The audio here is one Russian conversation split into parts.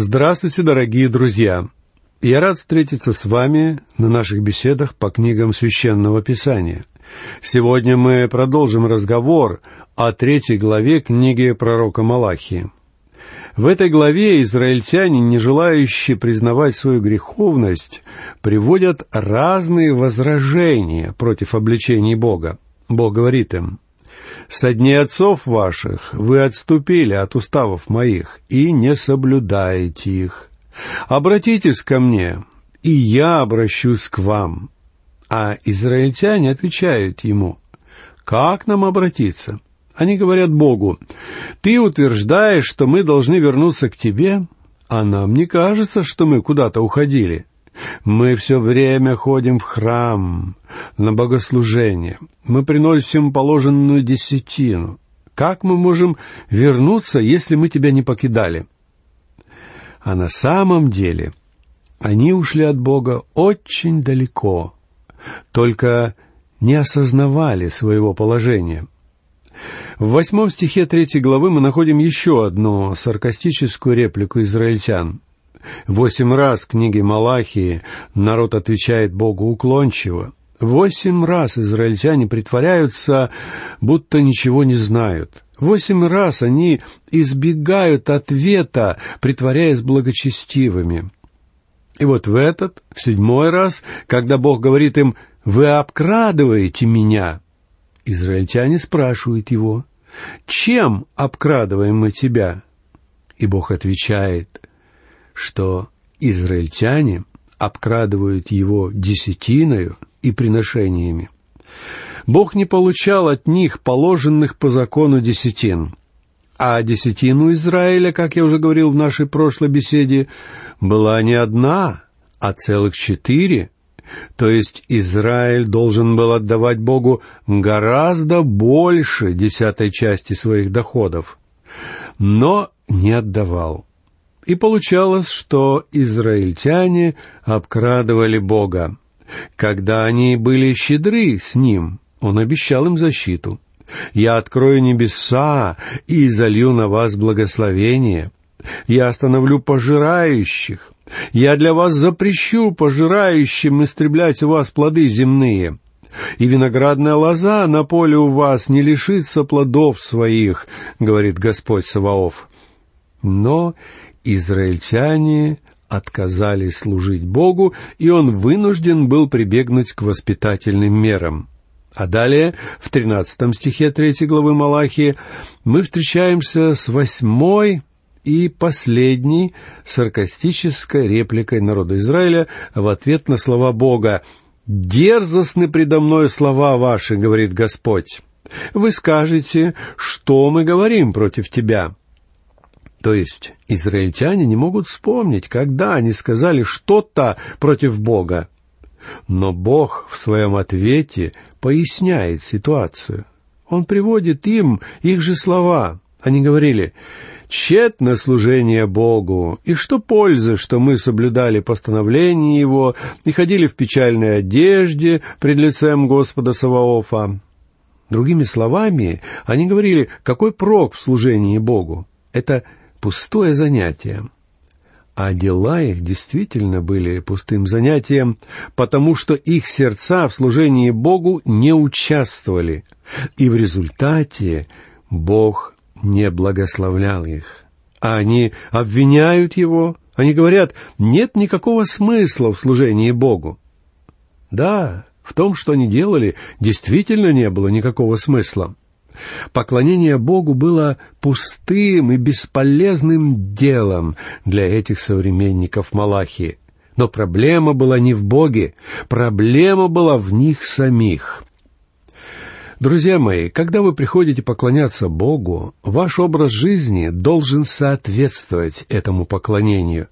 Здравствуйте, дорогие друзья! Я рад встретиться с вами на наших беседах по книгам Священного Писания. Сегодня мы продолжим разговор о третьей главе книги пророка Малахии. В этой главе израильтяне, не желающие признавать свою греховность, приводят разные возражения против обличений Бога. Бог говорит им, «Со дней отцов ваших вы отступили от уставов моих и не соблюдаете их. Обратитесь ко мне, и я обращусь к вам». А израильтяне отвечают ему, «Как нам обратиться?» Они говорят Богу, «Ты утверждаешь, что мы должны вернуться к тебе, а нам не кажется, что мы куда-то уходили. Мы все время ходим в храм, на богослужение. Мы приносим положенную десятину. Как мы можем вернуться, если мы тебя не покидали?» А на самом деле они ушли от Бога очень далеко, только не осознавали своего положения. В восьмом стихе третьей главы мы находим еще одну саркастическую реплику израильтян. Восемь раз в книге Малахии народ отвечает Богу уклончиво. Восемь раз израильтяне притворяются, будто ничего не знают. Восемь раз они избегают ответа, притворяясь благочестивыми. И вот в этот, в седьмой раз, когда Бог говорит им «Вы обкрадываете меня», израильтяне спрашивают его «Чем обкрадываем мы тебя?» И Бог отвечает, что израильтяне обкрадывают его десятиною и приношениями. Бог не получал от них положенных по закону десятин. А десятину Израиля, как я уже говорил в нашей прошлой беседе, была не одна, а целых четыре. То есть Израиль должен был отдавать Богу гораздо больше десятой части своих доходов. Но не отдавал. И получалось, что израильтяне обкрадывали Бога. Когда они были щедры с Ним, Он обещал им защиту. «Я открою небеса и залью на вас благословение. Я остановлю пожирающих. Я для вас запрещу пожирающим истреблять у вас плоды земные. И виноградная лоза на поле у вас не лишится плодов своих, говорит Господь Саваоф. Но израильтяне отказались служить Богу, и он вынужден был прибегнуть к воспитательным мерам. А далее, в тринадцатом стихе третьей главы Малахии, мы встречаемся с восьмой и последней саркастической репликой народа Израиля в ответ на слова Бога. «Дерзостны предо мной слова ваши, — говорит Господь. Вы скажете, что мы говорим против тебя?» То есть израильтяне не могут вспомнить, когда они сказали что-то против Бога. Но Бог в своем ответе поясняет ситуацию. Он приводит им их же слова. Они говорили, «Тщетно служение Богу, и что пользы, что мы соблюдали постановление Его и ходили в печальной одежде пред лицем Господа Саваофа?» Другими словами, они говорили, какой прок в служении Богу? Это пустое занятие. А дела их действительно были пустым занятием, потому что их сердца в служении Богу не участвовали, и в результате Бог не благословлял их. А они обвиняют его, они говорят, нет никакого смысла в служении Богу. Да, в том, что они делали, действительно не было никакого смысла. Поклонение Богу было пустым и бесполезным делом для этих современников Малахии. Но проблема была не в Боге, проблема была в них самих. Друзья мои, когда вы приходите поклоняться Богу, ваш образ жизни должен соответствовать этому поклонению.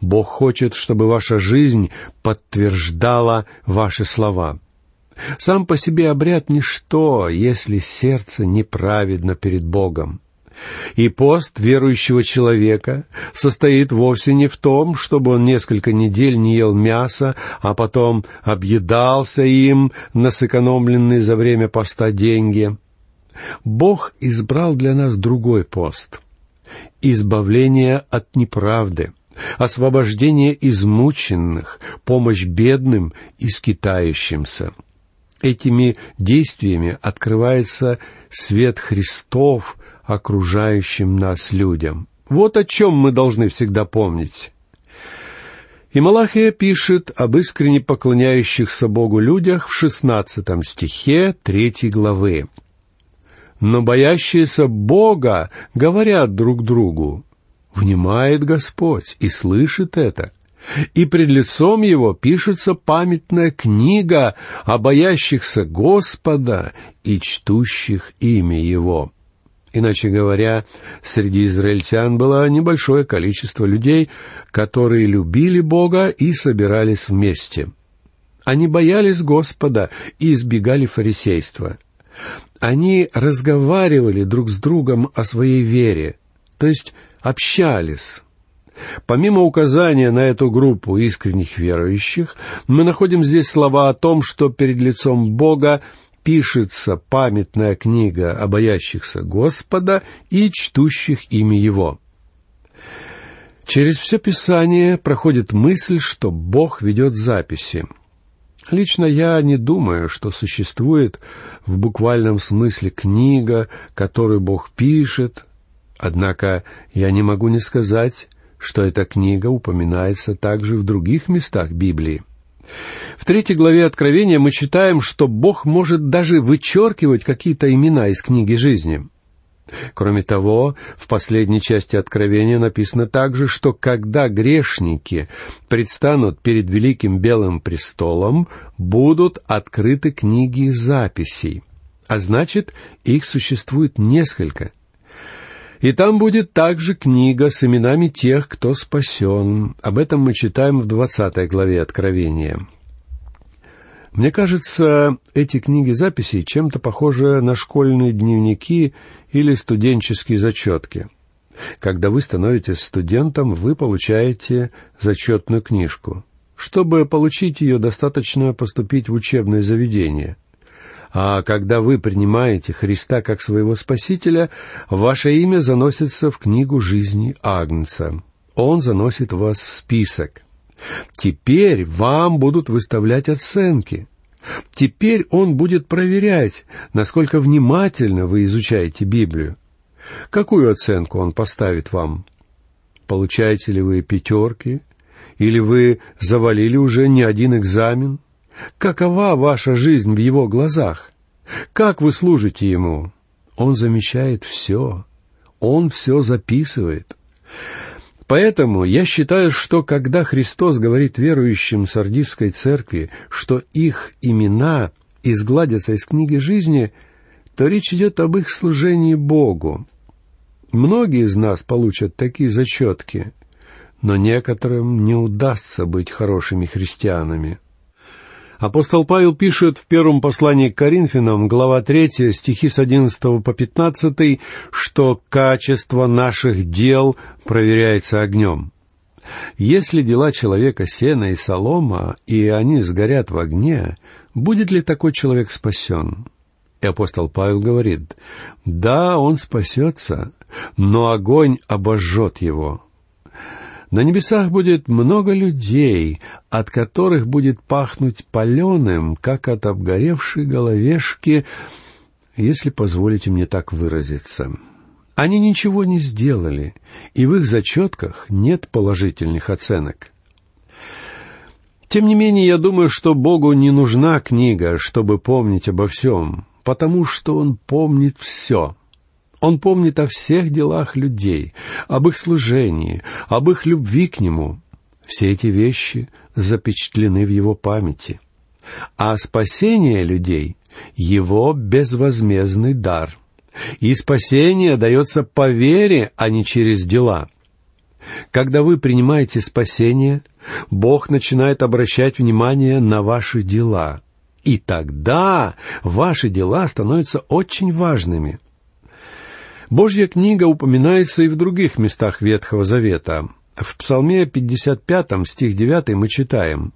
Бог хочет, чтобы ваша жизнь подтверждала ваши слова. Сам по себе обряд — ничто, если сердце неправедно перед Богом. И пост верующего человека состоит вовсе не в том, чтобы он несколько недель не ел мяса, а потом объедался им на сэкономленные за время поста деньги. Бог избрал для нас другой пост — избавление от неправды, освобождение измученных, помощь бедным и скитающимся. Этими действиями открывается свет Христов окружающим нас людям. Вот о чем мы должны всегда помнить. И Малахия пишет об искренне поклоняющихся Богу людях в шестнадцатом стихе третьей главы. «Но боящиеся Бога говорят друг другу, внимает Господь и слышит это, и пред лицом его пишется памятная книга о боящихся Господа и чтущих имя Его». Иначе говоря, среди израильтян было небольшое количество людей, которые любили Бога и собирались вместе. Они боялись Господа и избегали фарисейства. Они разговаривали друг с другом о своей вере, то есть общались. Помимо указания на эту группу искренних верующих, мы находим здесь слова о том, что перед лицом Бога пишется памятная книга о боящихся Господа и чтущих имя Его. Через все Писание проходит мысль, что Бог ведет записи. Лично я не думаю, что существует в буквальном смысле книга, которую Бог пишет, однако я не могу не сказать, что эта книга упоминается также в других местах Библии. В третьей главе Откровения мы читаем, что Бог может даже вычеркивать какие-то имена из книги жизни. Кроме того, в последней части Откровения написано также, что когда грешники предстанут перед великим белым престолом, будут открыты книги записей. А значит, их существует несколько. И там будет также книга с именами тех, кто спасен. Об этом мы читаем в двадцатой главе Откровения. Мне кажется, эти книги записей чем-то похожи на школьные дневники или студенческие зачетки. Когда вы становитесь студентом, вы получаете зачетную книжку. Чтобы получить ее, достаточно поступить в учебное заведение. А когда вы принимаете Христа как своего Спасителя, ваше имя заносится в книгу жизни Агнца. Он заносит вас в список. Теперь вам будут выставлять оценки. Теперь он будет проверять, насколько внимательно вы изучаете Библию. Какую оценку он поставит вам? Получаете ли вы пятерки? Или вы завалили уже не один экзамен? Какова ваша жизнь в его глазах? Как вы служите ему? Он замечает все. Он все записывает. Поэтому я считаю, что когда Христос говорит верующим Сардисской церкви, что их имена изгладятся из книги жизни, то речь идет об их служении Богу. Многие из нас получат такие зачетки, но некоторым не удастся быть хорошими христианами. Апостол Павел пишет в первом послании к Коринфянам, глава 3, стихи с 11 по 15, что качество наших дел проверяется огнем. Если дела человека сена и солома, и они сгорят в огне, будет ли такой человек спасен? И апостол Павел говорит, да, он спасется, но огонь обожжет его. На небесах будет много людей, от которых будет пахнуть паленым, как от обгоревшей головешки, если позволите мне так выразиться. Они ничего не сделали, и в их зачетках нет положительных оценок. Тем не менее, я думаю, что Богу не нужна книга, чтобы помнить обо всем, потому что Он помнит все — он помнит о всех делах людей, об их служении, об их любви к Нему. Все эти вещи запечатлены в Его памяти. А спасение людей — Его безвозмездный дар. И спасение дается по вере, а не через дела. Когда вы принимаете спасение, Бог начинает обращать внимание на ваши дела. И тогда ваши дела становятся очень важными. Божья книга упоминается и в других местах Ветхого Завета. В Псалме 55, стих 9 мы читаем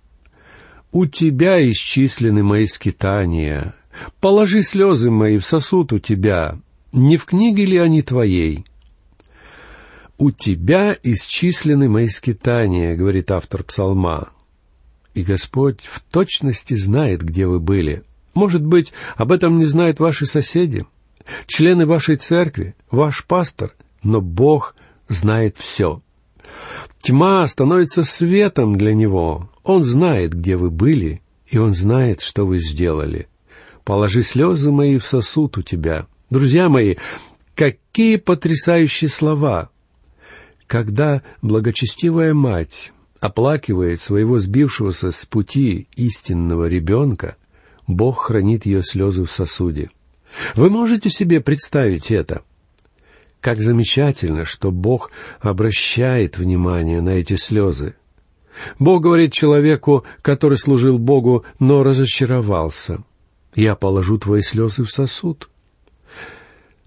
«У тебя исчислены мои скитания, положи слезы мои в сосуд у тебя, не в книге ли они твоей?» «У тебя исчислены мои скитания», — говорит автор псалма. И Господь в точности знает, где вы были. Может быть, об этом не знают ваши соседи, члены вашей церкви, ваш пастор, но Бог знает все. Тьма становится светом для Него. Он знает, где вы были, и Он знает, что вы сделали. Положи слезы мои в сосуд у тебя. Друзья мои, какие потрясающие слова! Когда благочестивая мать оплакивает своего сбившегося с пути истинного ребенка, Бог хранит ее слезы в сосуде. Вы можете себе представить это? Как замечательно, что Бог обращает внимание на эти слезы. Бог говорит человеку, который служил Богу, но разочаровался. «Я положу твои слезы в сосуд».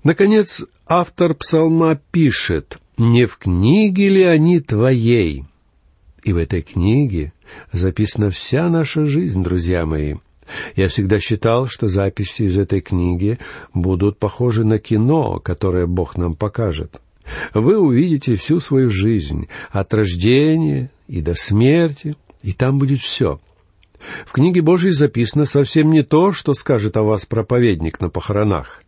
Наконец, автор псалма пишет, «Не в книге ли они твоей?» И в этой книге записана вся наша жизнь, друзья мои. Я всегда считал, что записи из этой книги будут похожи на кино, которое Бог нам покажет. Вы увидите всю свою жизнь, от рождения и до смерти, и там будет все. В книге Божьей записано совсем не то, что скажет о вас проповедник на похоронах.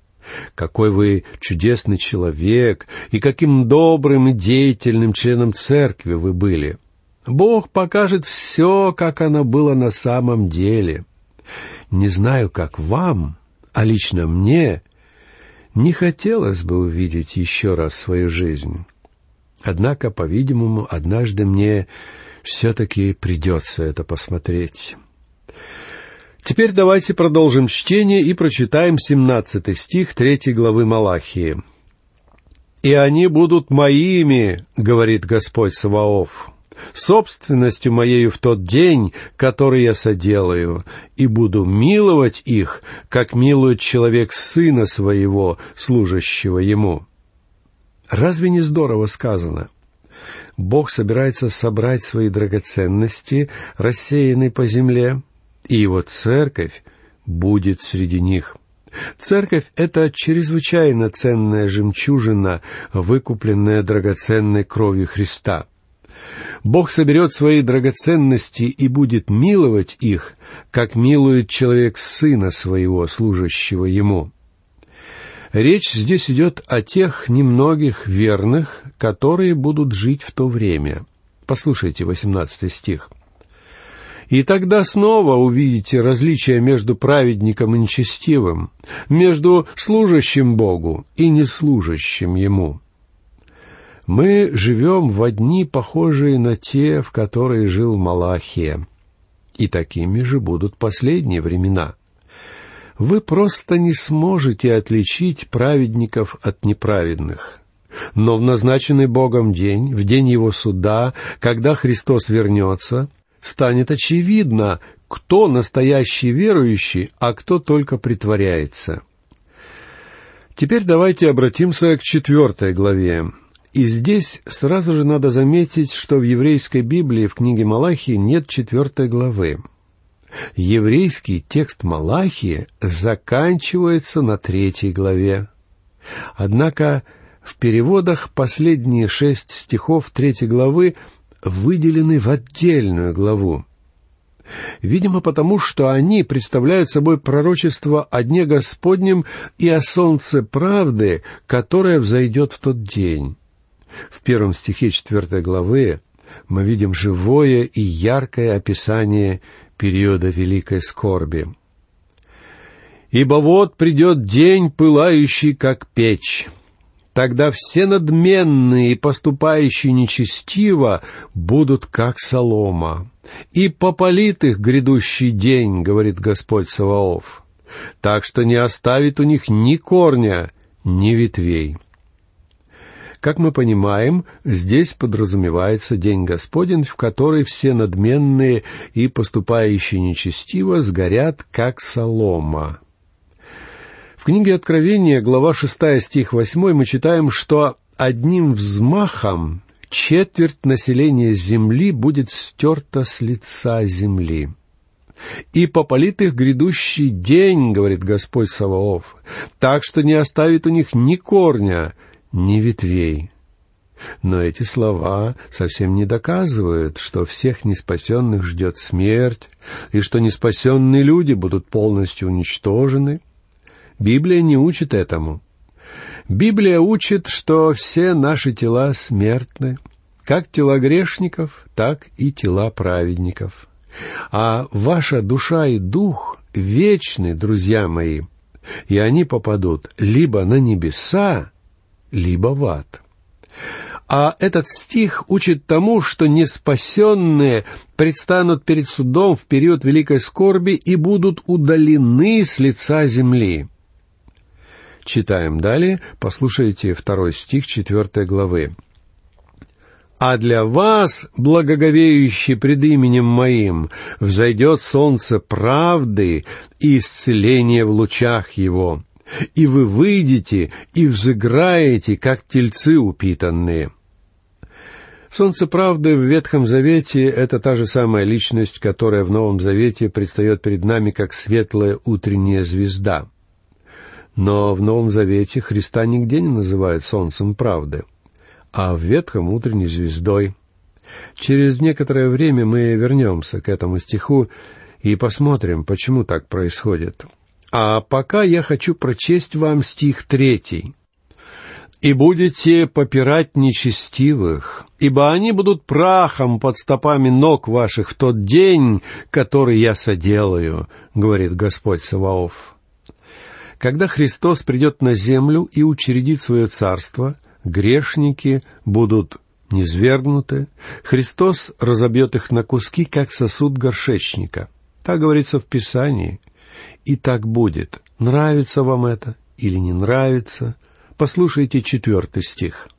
Какой вы чудесный человек, и каким добрым и деятельным членом церкви вы были. Бог покажет все, как оно было на самом деле. Не знаю, как вам, а лично мне не хотелось бы увидеть еще раз свою жизнь. Однако, по-видимому, однажды мне все-таки придется это посмотреть. Теперь давайте продолжим чтение и прочитаем 17 стих 3 главы Малахии. «И они будут моими, — говорит Господь Саваоф, — собственностью моею в тот день, который я соделаю, и буду миловать их, как милует человек сына своего, служащего ему». Разве не здорово сказано? Бог собирается собрать свои драгоценности, рассеянные по земле, и его церковь будет среди них. Церковь — это чрезвычайно ценная жемчужина, выкупленная драгоценной кровью Христа. Бог соберет свои драгоценности и будет миловать их, как милует человек сына своего, служащего ему. Речь здесь идет о тех немногих верных, которые будут жить в то время. Послушайте восемнадцатый стих — и тогда снова увидите различия между праведником и нечестивым, между служащим Богу и неслужащим Ему. Мы живем в одни похожие на те, в которые жил Малахия. И такими же будут последние времена. Вы просто не сможете отличить праведников от неправедных. Но в назначенный Богом день, в день Его суда, когда Христос вернется — станет очевидно, кто настоящий верующий, а кто только притворяется. Теперь давайте обратимся к четвертой главе. И здесь сразу же надо заметить, что в еврейской Библии в книге Малахии нет четвертой главы. Еврейский текст Малахии заканчивается на третьей главе. Однако в переводах последние шесть стихов третьей главы выделены в отдельную главу. Видимо, потому что они представляют собой пророчество о Дне Господнем и о солнце правды, которое взойдет в тот день. В первом стихе четвертой главы мы видим живое и яркое описание периода великой скорби. «Ибо вот придет день, пылающий, как печь, Тогда все надменные и поступающие нечестиво будут как солома. И попалит их грядущий день, говорит Господь Саваоф, так что не оставит у них ни корня, ни ветвей. Как мы понимаем, здесь подразумевается День Господень, в который все надменные и поступающие нечестиво сгорят, как солома. В книге Откровения, глава 6, стих 8, мы читаем, что одним взмахом четверть населения земли будет стерта с лица земли. «И попалит их грядущий день, — говорит Господь Саваоф, — так что не оставит у них ни корня, ни ветвей». Но эти слова совсем не доказывают, что всех неспасенных ждет смерть, и что неспасенные люди будут полностью уничтожены. Библия не учит этому. Библия учит, что все наши тела смертны, как тела грешников, так и тела праведников. А ваша душа и дух вечны, друзья мои, и они попадут либо на небеса, либо в ад. А этот стих учит тому, что неспасенные предстанут перед судом в период великой скорби и будут удалены с лица земли. Читаем далее, послушайте второй стих четвертой главы. «А для вас, благоговеющие пред именем моим, взойдет солнце правды и исцеление в лучах его, и вы выйдете и взыграете, как тельцы упитанные». Солнце правды в Ветхом Завете — это та же самая личность, которая в Новом Завете предстает перед нами как светлая утренняя звезда. Но в Новом Завете Христа нигде не называют солнцем правды, а в Ветхом — утренней звездой. Через некоторое время мы вернемся к этому стиху и посмотрим, почему так происходит. А пока я хочу прочесть вам стих третий — и будете попирать нечестивых, ибо они будут прахом под стопами ног ваших в тот день, который я соделаю, говорит Господь Саваоф. Когда Христос придет на землю и учредит свое царство, грешники будут низвергнуты, Христос разобьет их на куски, как сосуд горшечника. Так говорится в Писании. И так будет. Нравится вам это или не нравится — Послушайте четвертый стих.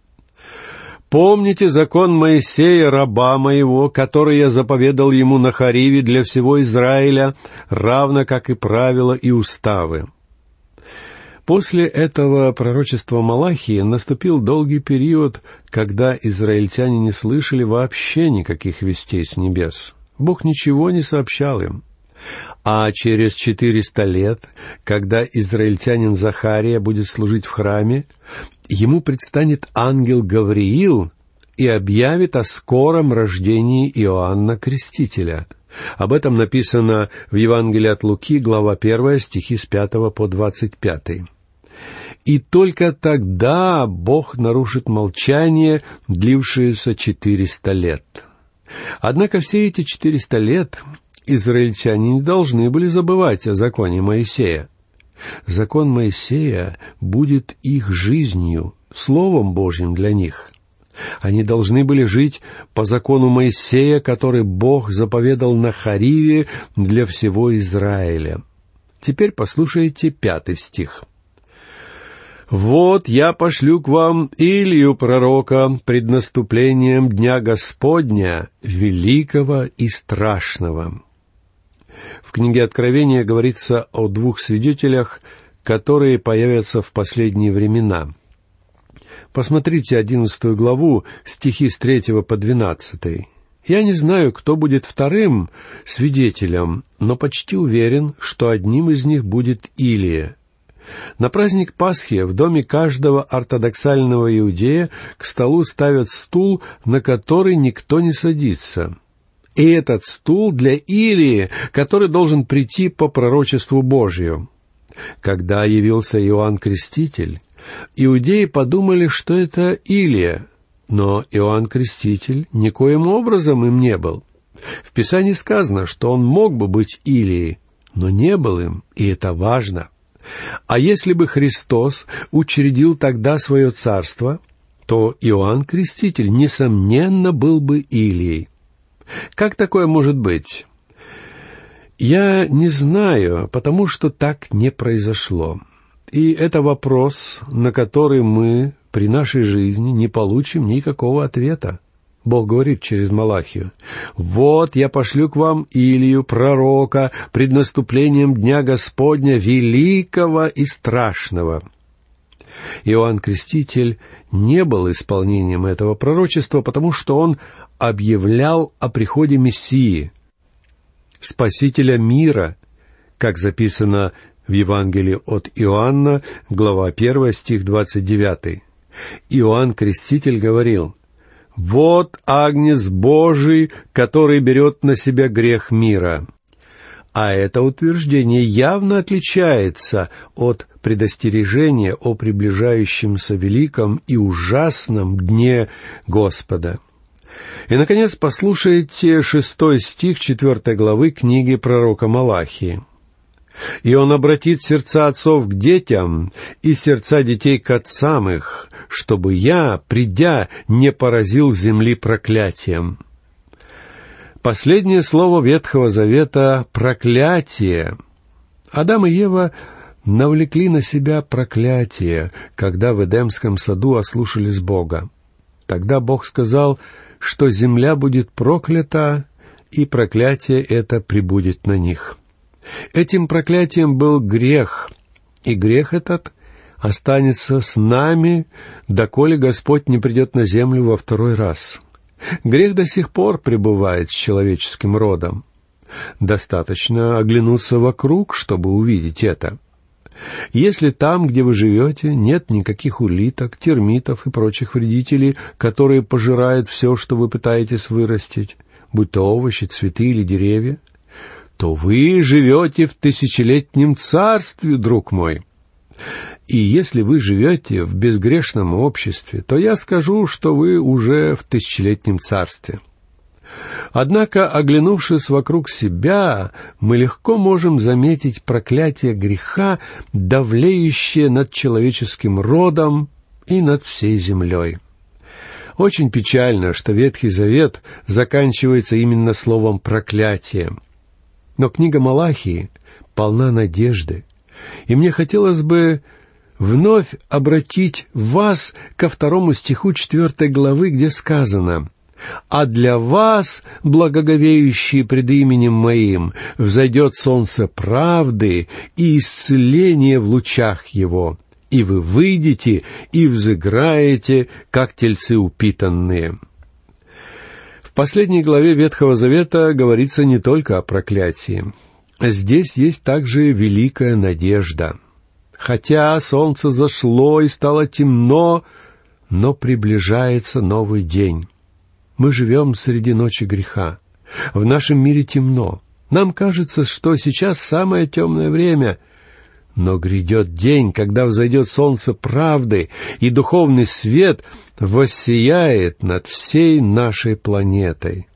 «Помните закон Моисея, раба моего, который я заповедал ему на Хариве для всего Израиля, равно как и правила и уставы». После этого пророчества Малахии наступил долгий период, когда израильтяне не слышали вообще никаких вестей с небес. Бог ничего не сообщал им. А через четыреста лет, когда израильтянин Захария будет служить в храме, ему предстанет ангел Гавриил и объявит о скором рождении Иоанна Крестителя. Об этом написано в Евангелии от Луки, глава 1, стихи с 5 по 25. И только тогда Бог нарушит молчание, длившееся четыреста лет. Однако все эти четыреста лет израильтяне не должны были забывать о законе Моисея. Закон Моисея будет их жизнью, Словом Божьим для них. Они должны были жить по закону Моисея, который Бог заповедал на Хариве для всего Израиля. Теперь послушайте пятый стих. «Вот я пошлю к вам Илью пророка пред наступлением Дня Господня, великого и страшного» книге Откровения говорится о двух свидетелях, которые появятся в последние времена. Посмотрите одиннадцатую главу, стихи с третьего по двенадцатый. Я не знаю, кто будет вторым свидетелем, но почти уверен, что одним из них будет Илия. На праздник Пасхи в доме каждого ортодоксального иудея к столу ставят стул, на который никто не садится. И этот стул для Илии, который должен прийти по пророчеству Божию. Когда явился Иоанн Креститель, иудеи подумали, что это Илия, но Иоанн Креститель никоим образом им не был. В Писании сказано, что он мог бы быть Илией, но не был им, и это важно. А если бы Христос учредил тогда свое царство, то Иоанн Креститель, несомненно, был бы Илией. Как такое может быть? Я не знаю, потому что так не произошло. И это вопрос, на который мы при нашей жизни не получим никакого ответа. Бог говорит через Малахию, «Вот я пошлю к вам Илью, пророка, пред наступлением Дня Господня, великого и страшного». Иоанн Креститель не был исполнением этого пророчества, потому что он объявлял о приходе Мессии, Спасителя мира, как записано в Евангелии от Иоанна, глава 1, стих 29. Иоанн Креститель говорил, «Вот Агнец Божий, который берет на себя грех мира». А это утверждение явно отличается от предостережения о приближающемся великом и ужасном дне Господа. И, наконец, послушайте шестой стих четвертой главы книги пророка Малахии. «И он обратит сердца отцов к детям и сердца детей к отцам их, чтобы я, придя, не поразил земли проклятием». Последнее слово Ветхого Завета — проклятие. Адам и Ева навлекли на себя проклятие, когда в Эдемском саду ослушались Бога. Тогда Бог сказал, что земля будет проклята, и проклятие это прибудет на них. Этим проклятием был грех, и грех этот останется с нами, доколе Господь не придет на землю во второй раз. Грех до сих пор пребывает с человеческим родом. Достаточно оглянуться вокруг, чтобы увидеть это. Если там, где вы живете, нет никаких улиток, термитов и прочих вредителей, которые пожирают все, что вы пытаетесь вырастить, будь то овощи, цветы или деревья, то вы живете в тысячелетнем царстве, друг мой. И если вы живете в безгрешном обществе, то я скажу, что вы уже в тысячелетнем царстве. Однако, оглянувшись вокруг себя, мы легко можем заметить проклятие греха, давлеющее над человеческим родом и над всей землей. Очень печально, что Ветхий Завет заканчивается именно словом «проклятие». Но книга Малахии полна надежды, и мне хотелось бы вновь обратить вас ко второму стиху четвертой главы, где сказано «А для вас, благоговеющие пред именем Моим, взойдет солнце правды и исцеление в лучах его, и вы выйдете и взыграете, как тельцы упитанные». В последней главе Ветхого Завета говорится не только о проклятии. Здесь есть также великая надежда — Хотя солнце зашло и стало темно, но приближается новый день. Мы живем среди ночи греха. В нашем мире темно. Нам кажется, что сейчас самое темное время. Но грядет день, когда взойдет солнце правды, и духовный свет воссияет над всей нашей планетой.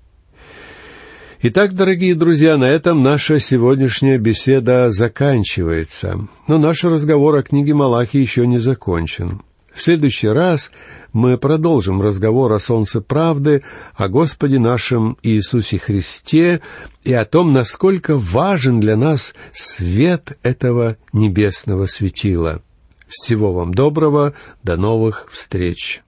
Итак, дорогие друзья, на этом наша сегодняшняя беседа заканчивается. Но наш разговор о книге Малахи еще не закончен. В следующий раз мы продолжим разговор о солнце правды, о Господе нашем Иисусе Христе и о том, насколько важен для нас свет этого небесного светила. Всего вам доброго, до новых встреч!